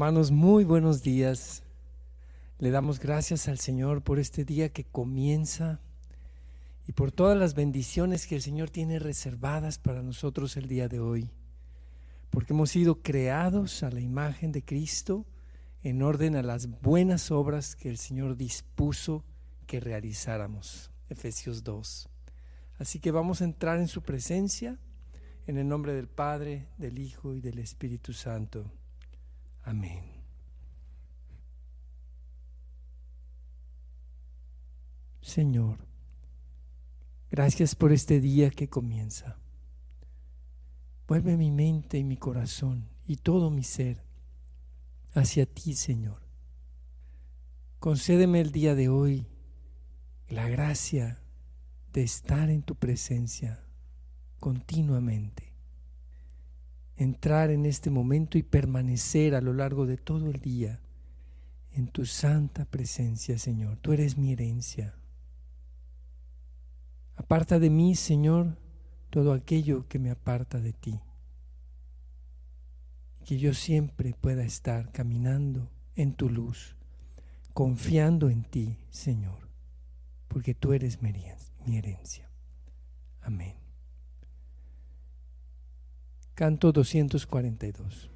Hermanos, muy buenos días. Le damos gracias al Señor por este día que comienza y por todas las bendiciones que el Señor tiene reservadas para nosotros el día de hoy. Porque hemos sido creados a la imagen de Cristo en orden a las buenas obras que el Señor dispuso que realizáramos. Efesios 2. Así que vamos a entrar en su presencia en el nombre del Padre, del Hijo y del Espíritu Santo. Amén. Señor, gracias por este día que comienza. Vuelve mi mente y mi corazón y todo mi ser hacia ti, Señor. Concédeme el día de hoy la gracia de estar en tu presencia continuamente entrar en este momento y permanecer a lo largo de todo el día en tu santa presencia, Señor. Tú eres mi herencia. Aparta de mí, Señor, todo aquello que me aparta de ti. Que yo siempre pueda estar caminando en tu luz, confiando en ti, Señor, porque tú eres mi herencia. Amén. Canto 242.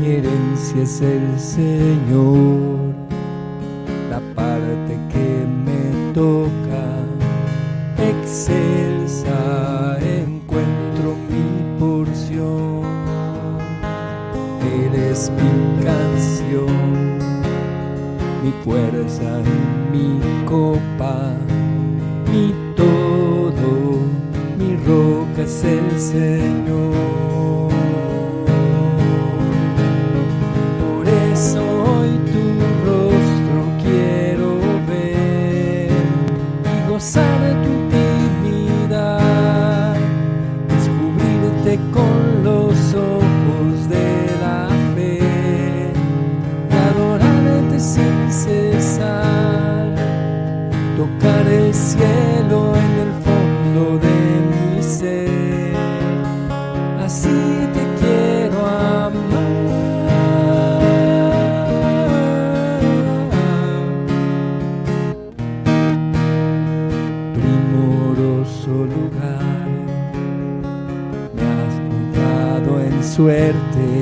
Mi herencia es el Señor, la parte que me toca, fuerza y mi copa, mi todo, mi roca es el Señor. Suerte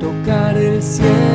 tocar el cielo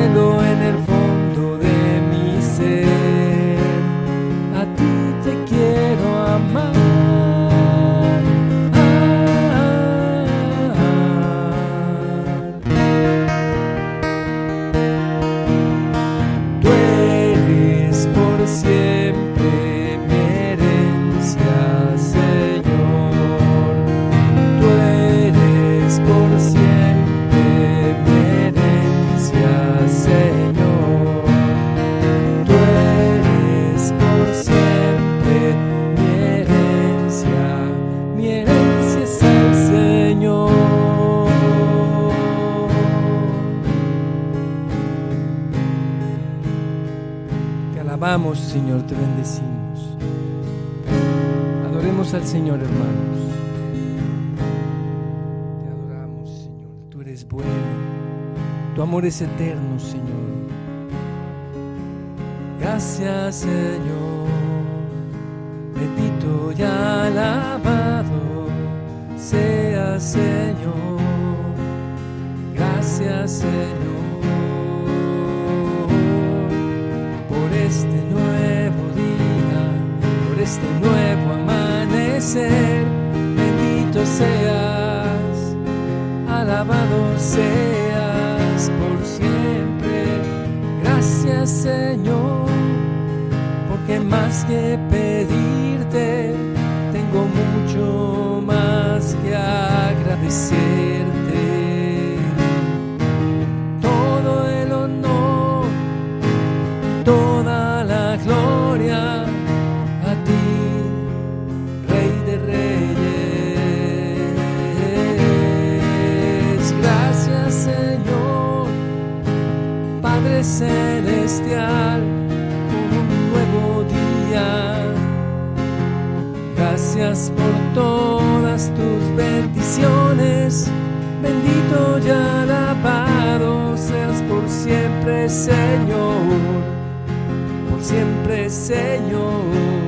alabamos, Señor, te bendecimos. Adoremos al Señor, hermanos. Te adoramos, Señor. Tú eres bueno. Tu amor es eterno, Señor. Gracias, Señor. Bendito y alabado sea, Señor. Gracias, Señor. Este nuevo amanecer. Bendito seas, alabado seas por siempre. Gracias Señor, porque más que pedirte, tengo mucho más que agradecer. Bendito y alabado seas por siempre, Señor, por siempre, Señor.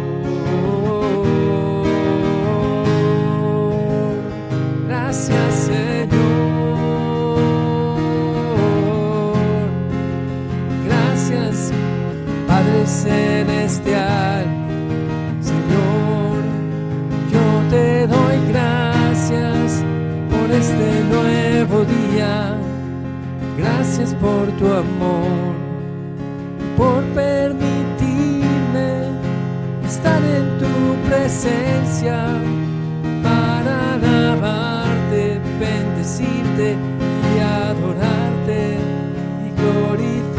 Gracias por tu amor, por permitirme estar en tu presencia para alabarte, bendecirte y adorarte y glorificarte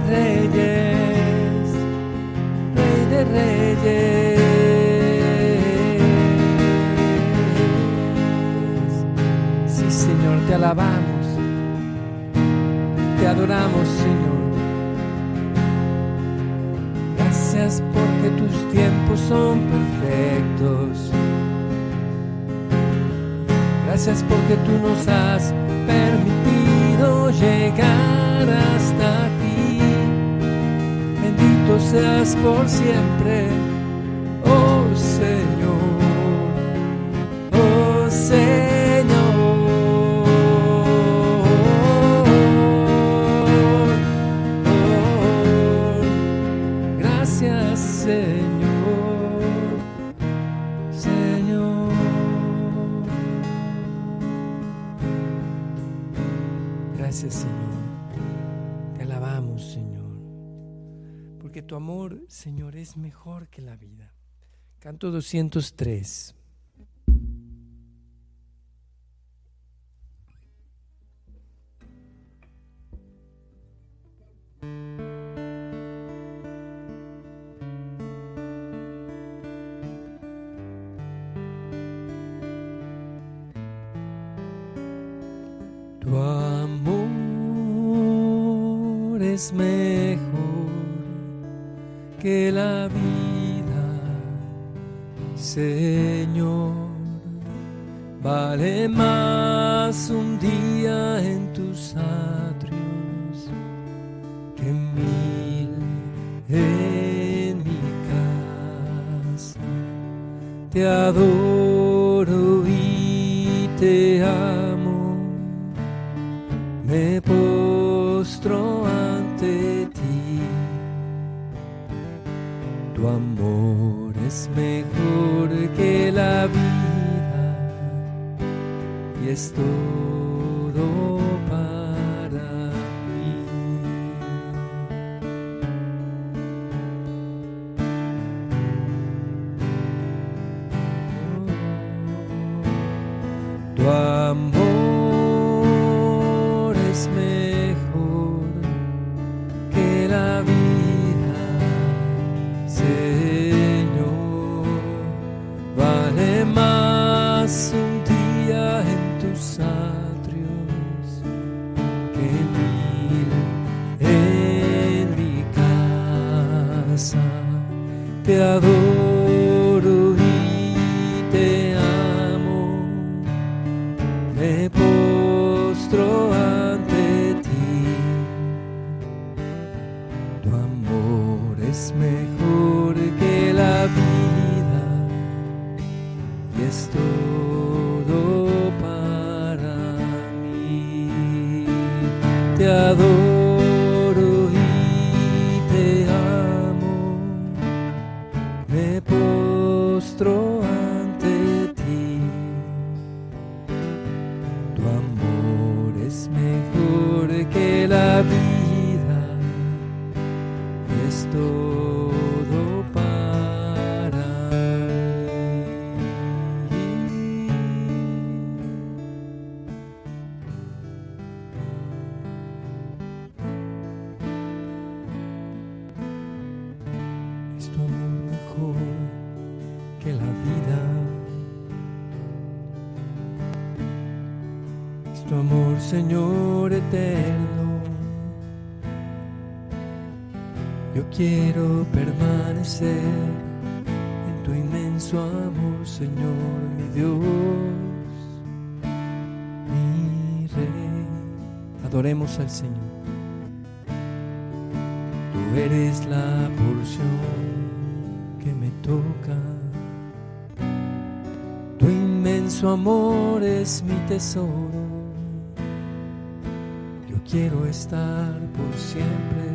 reyes, rey de reyes. Te alabamos, te adoramos, Señor. Gracias porque tus tiempos son perfectos. Gracias porque tú nos has permitido llegar hasta aquí seas por siempre, es mejor que la vida. Canto 203. Tu amor es mejor que la vida, Señor, vale más un día en tus atrios que mil en mi casa. Te adoro y te amo, y que amor es mi tesoro. Yo quiero estar por siempre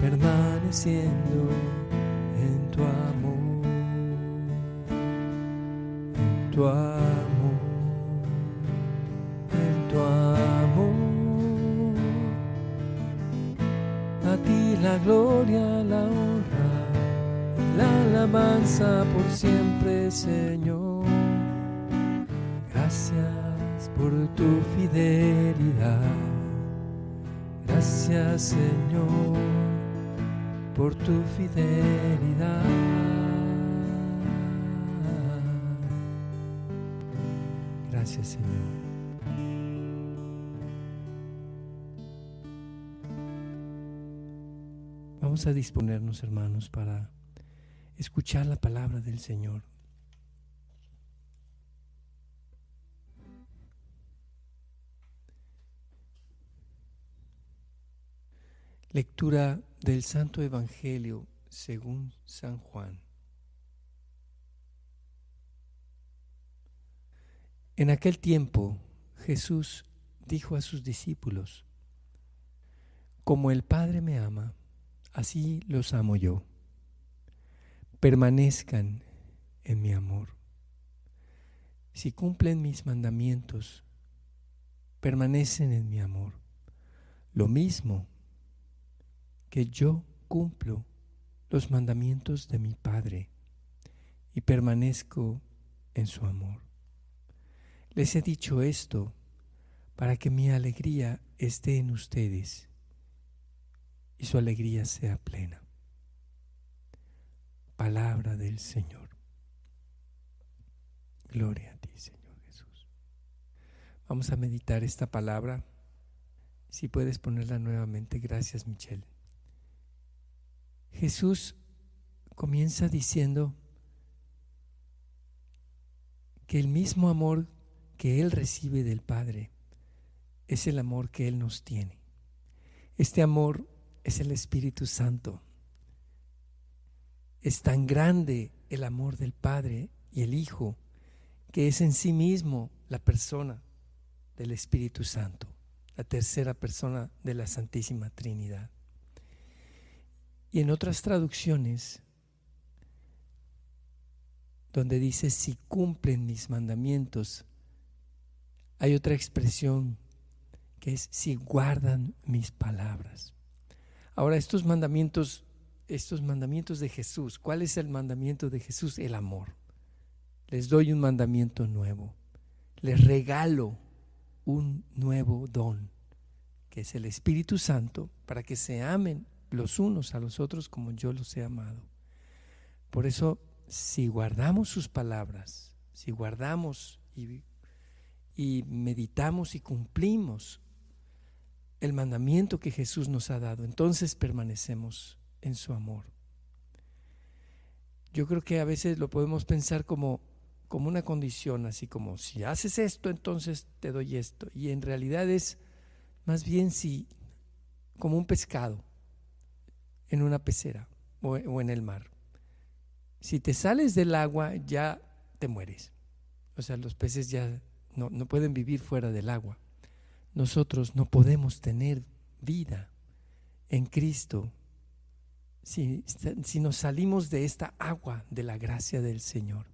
permaneciendo en tu amor, en tu amor, en tu amor. A ti la gloria, la honra la alabanza por siempre, Señor. Por tu fidelidad. Gracias, Señor, por tu fidelidad. Gracias, Señor. Vamos a disponernos, hermanos, para escuchar la palabra del Señor. Lectura del Santo Evangelio según San Juan. En aquel tiempo Jesús dijo a sus discípulos, Como el Padre me ama, así los amo yo. Permanezcan en mi amor. Si cumplen mis mandamientos, permanecen en mi amor. Lo mismo que yo cumplo los mandamientos de mi Padre y permanezco en su amor. Les he dicho esto para que mi alegría esté en ustedes y su alegría sea plena. Palabra del Señor. Gloria a ti, Señor Jesús. Vamos a meditar esta palabra. Si puedes ponerla nuevamente. Gracias, Michelle. Jesús comienza diciendo que el mismo amor que Él recibe del Padre es el amor que Él nos tiene. Este amor es el Espíritu Santo. Es tan grande el amor del Padre y el Hijo que es en sí mismo la persona del Espíritu Santo, la tercera persona de la Santísima Trinidad. Y en otras traducciones, donde dice, si cumplen mis mandamientos, hay otra expresión que es, si guardan mis palabras. Ahora, estos mandamientos, estos mandamientos de Jesús, ¿cuál es el mandamiento de Jesús? El amor. Les doy un mandamiento nuevo. Les regalo un nuevo don, que es el Espíritu Santo, para que se amen los unos a los otros como yo los he amado. Por eso, si guardamos sus palabras, si guardamos y, y, meditamos y cumplimos el mandamiento que Jesús nos ha dado, entonces permanecemos en su amor. yo creo que a veces lo podemos pensar como, como una condición, así como si haces esto, entonces te doy esto. Y en realidad es más bien si, como un pescado en una pecera o, o en el mar. Si te sales del agua, ya te mueres. O sea, los peces ya no, no pueden vivir fuera del agua. Nosotros no podemos tener vida en Cristo si, si, nos salimos de esta agua de la gracia del Señor.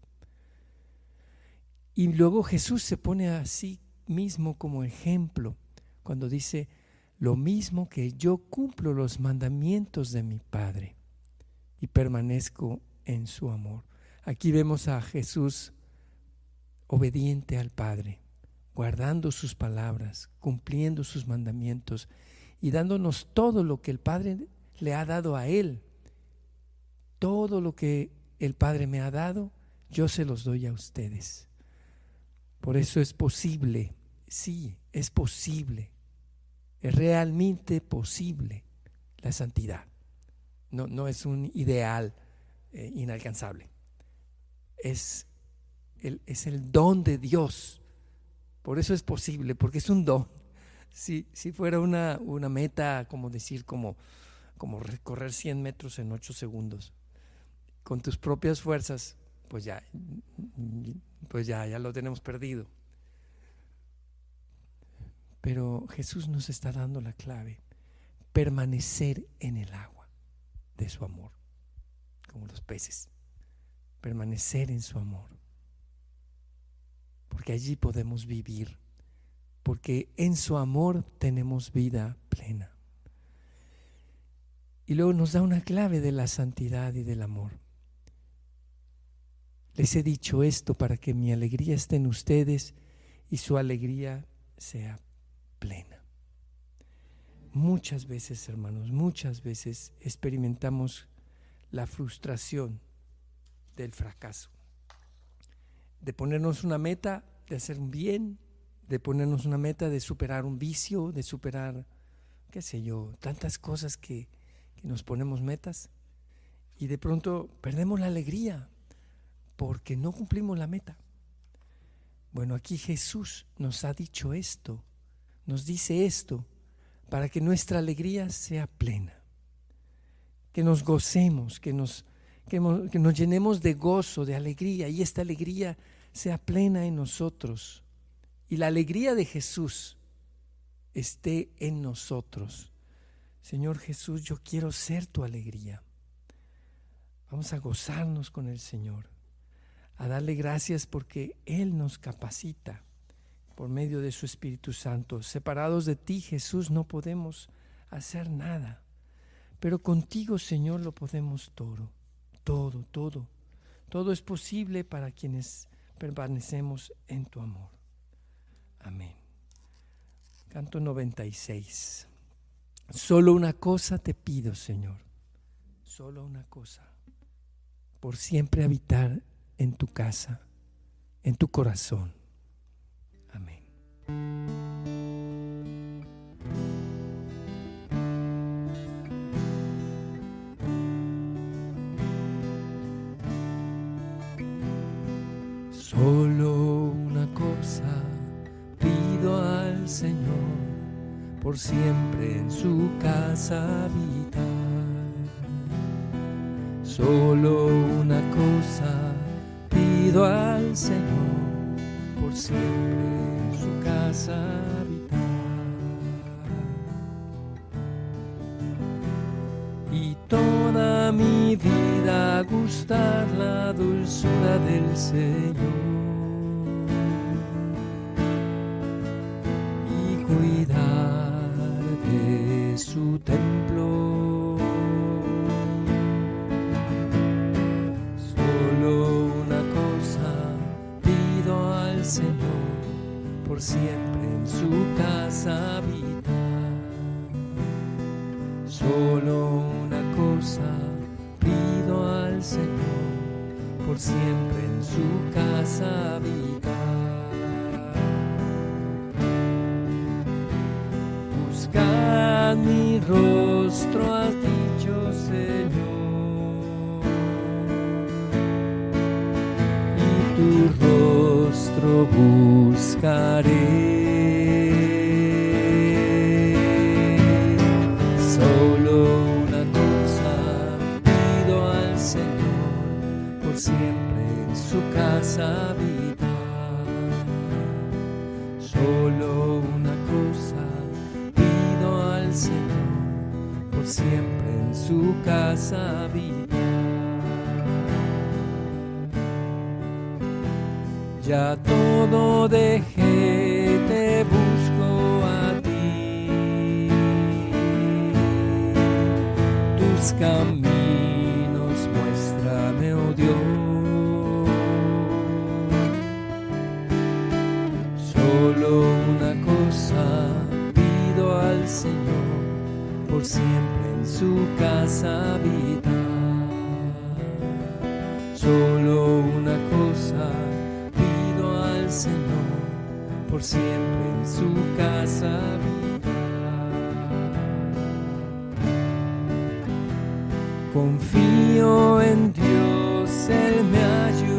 Y luego Jesús se pone a sí mismo como ejemplo cuando dice, lo mismo que yo cumplo los mandamientos de mi Padre y permanezco en su amor. Aquí vemos a Jesús obediente al Padre, guardando sus palabras, cumpliendo sus mandamientos y dándonos todo lo que el Padre le ha dado a Él. Todo lo que el Padre me ha dado, yo se los doy a ustedes. Por eso es posible, sí, es posible, es realmente posible la santidad. No, no es un ideal eh, inalcanzable. Es el, es el don de Dios. Por eso es posible, porque es un don. Si, si fuera una, una meta, como decir, como, como recorrer 100 metros en 8 segundos, con tus propias fuerzas, pues ya, pues ya, ya lo tenemos perdido. Pero Jesús nos está dando la clave, permanecer en el agua de su amor, como los peces, permanecer en su amor, porque allí podemos vivir, porque en su amor tenemos vida plena. Y luego nos da una clave de la santidad y del amor. Les he dicho esto para que mi alegría esté en ustedes y su alegría sea plena. Muchas veces, hermanos, muchas veces experimentamos la frustración del fracaso, de ponernos una meta de hacer un bien, de ponernos una meta de superar un vicio, de superar, qué sé yo, tantas cosas que que nos ponemos metas y de pronto perdemos la alegría porque no cumplimos la meta. Bueno, aquí Jesús nos ha dicho esto, nos dice esto, para que nuestra alegría sea plena, que nos gocemos, que nos, que, nos llenemos de gozo, de alegría, y esta alegría sea plena en nosotros. Y la alegría de Jesús esté en nosotros. Señor Jesús, yo quiero ser tu alegría. Vamos a gozarnos con el Señor, a darle gracias porque Él nos capacita por medio de su Espíritu Santo. Separados de ti, Jesús, no podemos hacer nada, pero contigo, Señor, lo podemos todo, todo, todo. Todo es posible para quienes permanecemos en tu amor. Amén. Canto 96. Solo una cosa te pido, Señor, solo una cosa, por siempre habitar en tu casa, en tu corazón. Solo una cosa pido al Señor por siempre en su casa habitar. Solo una cosa pido al Señor, por siempre su casa habitar. Y toda mi vida gustar la dulzura del Señor. y cuidar su templo. Siempre en su casa habitar. Solo una cosa pido al Señor, por siempre en su casa habitar. Ya todo dejé, te busco a ti. Tus caminos siempre en su casa habitar. Solo una cosa pido al Señor, por siempre en su casa habitar. Confío en Dios, Él me ayudará,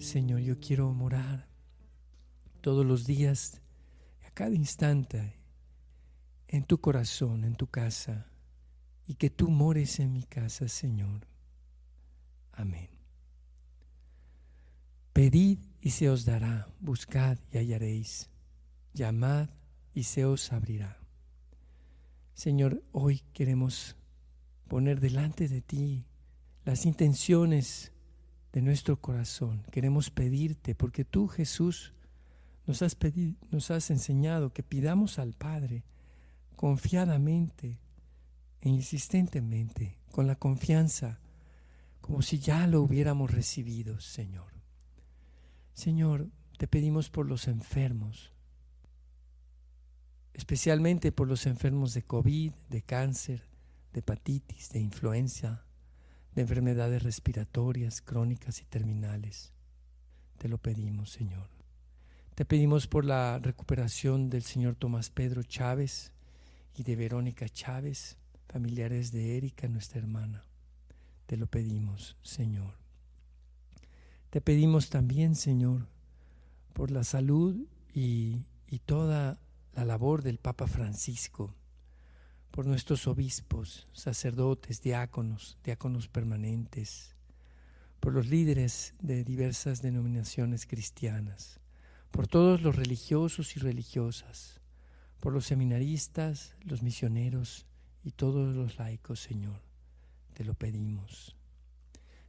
Señor, yo quiero morar todos los días, a cada instante, en tu corazón, en tu casa, y que tú mores en mi casa, Señor. Amén. Pedid y se os dará, buscad y hallaréis, llamad y se os abrirá. Señor, hoy queremos poner delante de ti las intenciones de nuestro corazón. Queremos pedirte, porque tú, Jesús, nos has, pedido, nos has enseñado que pidamos al Padre confiadamente e insistentemente, con la confianza, como si ya lo hubiéramos recibido, Señor. Señor, te pedimos por los enfermos, especialmente por los enfermos de COVID, de cáncer, de hepatitis, de influenza, de enfermedades respiratorias crónicas y terminales. Te lo pedimos, Señor. Te pedimos por la recuperación del señor Tomás Pedro Chávez y de Verónica Chávez, familiares de Erika, nuestra hermana. Te lo pedimos, Señor. Te pedimos también, Señor, por la salud y, y toda la labor del Papa Francisco por nuestros obispos, sacerdotes, diáconos, diáconos permanentes, por los líderes de diversas denominaciones cristianas, por todos los religiosos y religiosas, por los seminaristas, los misioneros y todos los laicos, Señor. Te lo pedimos.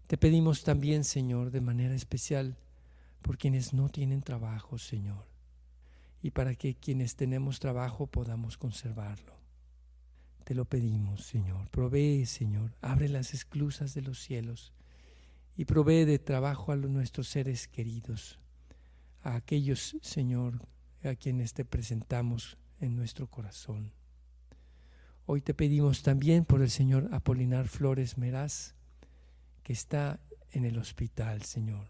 Te pedimos también, Señor, de manera especial, por quienes no tienen trabajo, Señor, y para que quienes tenemos trabajo podamos conservarlo. Te lo pedimos, Señor. Provee, Señor. Abre las esclusas de los cielos y provee de trabajo a nuestros seres queridos, a aquellos, Señor, a quienes te presentamos en nuestro corazón. Hoy te pedimos también por el Señor Apolinar Flores Meraz, que está en el hospital, Señor.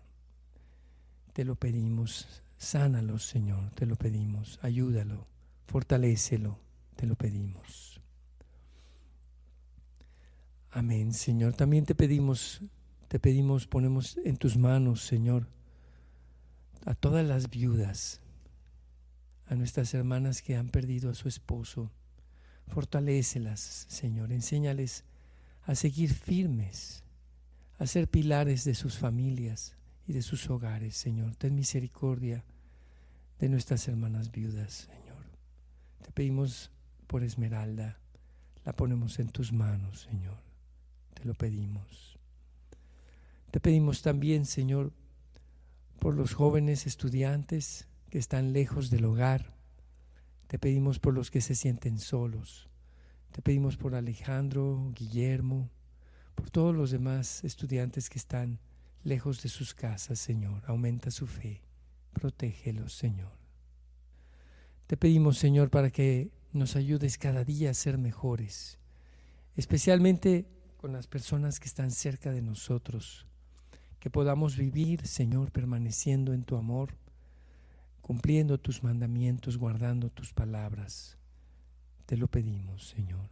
Te lo pedimos, sánalo, Señor, te lo pedimos, ayúdalo, fortalécelo, te lo pedimos. Amén, Señor. También te pedimos, te pedimos, ponemos en tus manos, Señor, a todas las viudas, a nuestras hermanas que han perdido a su esposo. Fortalécelas, Señor. Enséñales a seguir firmes, a ser pilares de sus familias y de sus hogares, Señor. Ten misericordia de nuestras hermanas viudas, Señor. Te pedimos por Esmeralda, la ponemos en tus manos, Señor. Te lo pedimos. Te pedimos también, Señor, por los jóvenes estudiantes que están lejos del hogar. Te pedimos por los que se sienten solos. Te pedimos por Alejandro, Guillermo, por todos los demás estudiantes que están lejos de sus casas, Señor. Aumenta su fe. Protégelos, Señor. Te pedimos, Señor, para que nos ayudes cada día a ser mejores, especialmente con las personas que están cerca de nosotros, que podamos vivir, Señor, permaneciendo en tu amor, cumpliendo tus mandamientos, guardando tus palabras. Te lo pedimos, Señor.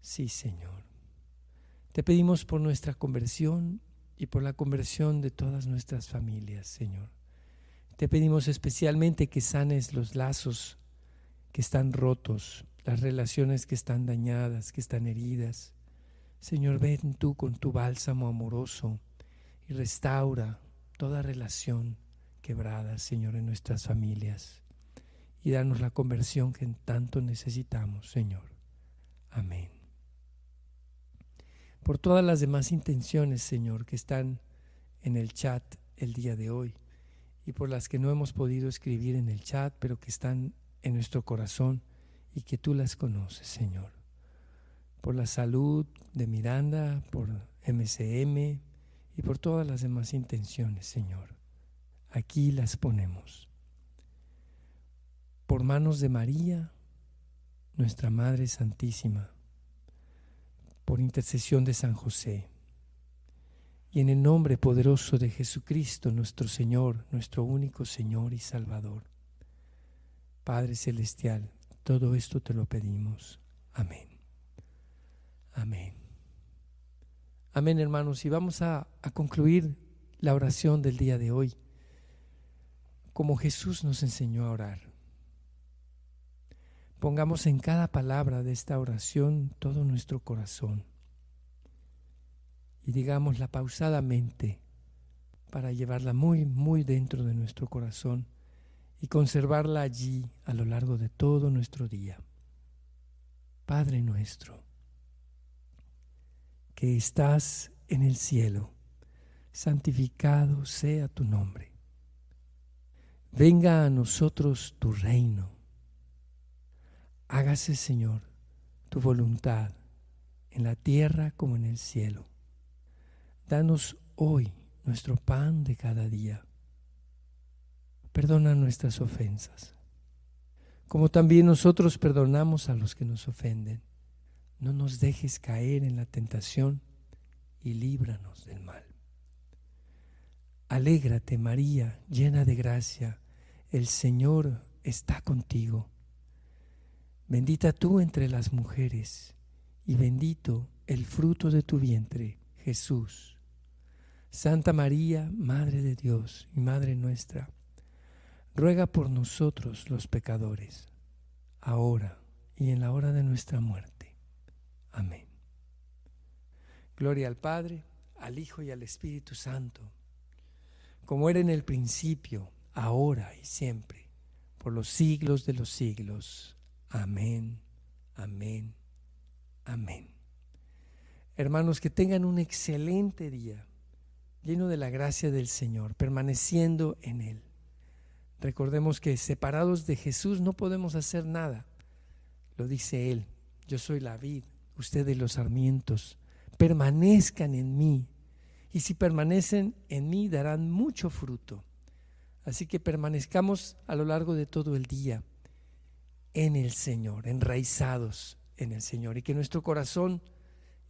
Sí, Señor. Te pedimos por nuestra conversión y por la conversión de todas nuestras familias, Señor. Te pedimos especialmente que sanes los lazos que están rotos, las relaciones que están dañadas, que están heridas. Señor, ven tú con tu bálsamo amoroso y restaura toda relación quebrada, Señor, en nuestras familias. Y danos la conversión que tanto necesitamos, Señor. Amén. Por todas las demás intenciones, Señor, que están en el chat el día de hoy y por las que no hemos podido escribir en el chat, pero que están en nuestro corazón y que tú las conoces, Señor. Por la salud de Miranda, por MCM y por todas las demás intenciones, Señor. Aquí las ponemos. Por manos de María, nuestra Madre Santísima, por intercesión de San José y en el nombre poderoso de Jesucristo, nuestro Señor, nuestro único Señor y Salvador. Padre Celestial, todo esto te lo pedimos. Amén. Amén. Amén, hermanos. Y vamos a, a concluir la oración del día de hoy como Jesús nos enseñó a orar. Pongamos en cada palabra de esta oración todo nuestro corazón y digámosla pausadamente para llevarla muy, muy dentro de nuestro corazón y conservarla allí a lo largo de todo nuestro día. Padre nuestro, estás en el cielo, santificado sea tu nombre. Venga a nosotros tu reino. Hágase, Señor, tu voluntad en la tierra como en el cielo. Danos hoy nuestro pan de cada día. Perdona nuestras ofensas, como también nosotros perdonamos a los que nos ofenden. No nos dejes caer en la tentación y líbranos del mal. Alégrate María, llena de gracia, el Señor está contigo. Bendita tú entre las mujeres, y bendito el fruto de tu vientre, Jesús. Santa María, Madre de Dios y Madre nuestra, ruega por nosotros los pecadores, ahora y en la hora de nuestra muerte. Amén. Gloria al Padre, al Hijo y al Espíritu Santo, como era en el principio, ahora y siempre, por los siglos de los siglos. Amén, amén, amén. Hermanos, que tengan un excelente día lleno de la gracia del Señor, permaneciendo en Él. Recordemos que separados de Jesús no podemos hacer nada. Lo dice Él, yo soy la vid, ustedes los sarmientos, permanezcan en mí. Y si permanecen en mí darán mucho fruto. Así que permanezcamos a lo largo de todo el día en el Señor, enraizados en el Señor y que nuestro corazón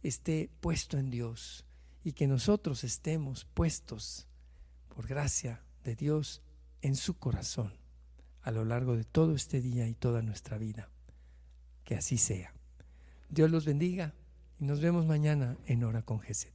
esté puesto en Dios y que nosotros estemos puestos por gracia de Dios en su corazón a lo largo de todo este día y toda nuestra vida. Que así sea. Dios los bendiga y nos vemos mañana en Hora con Geset.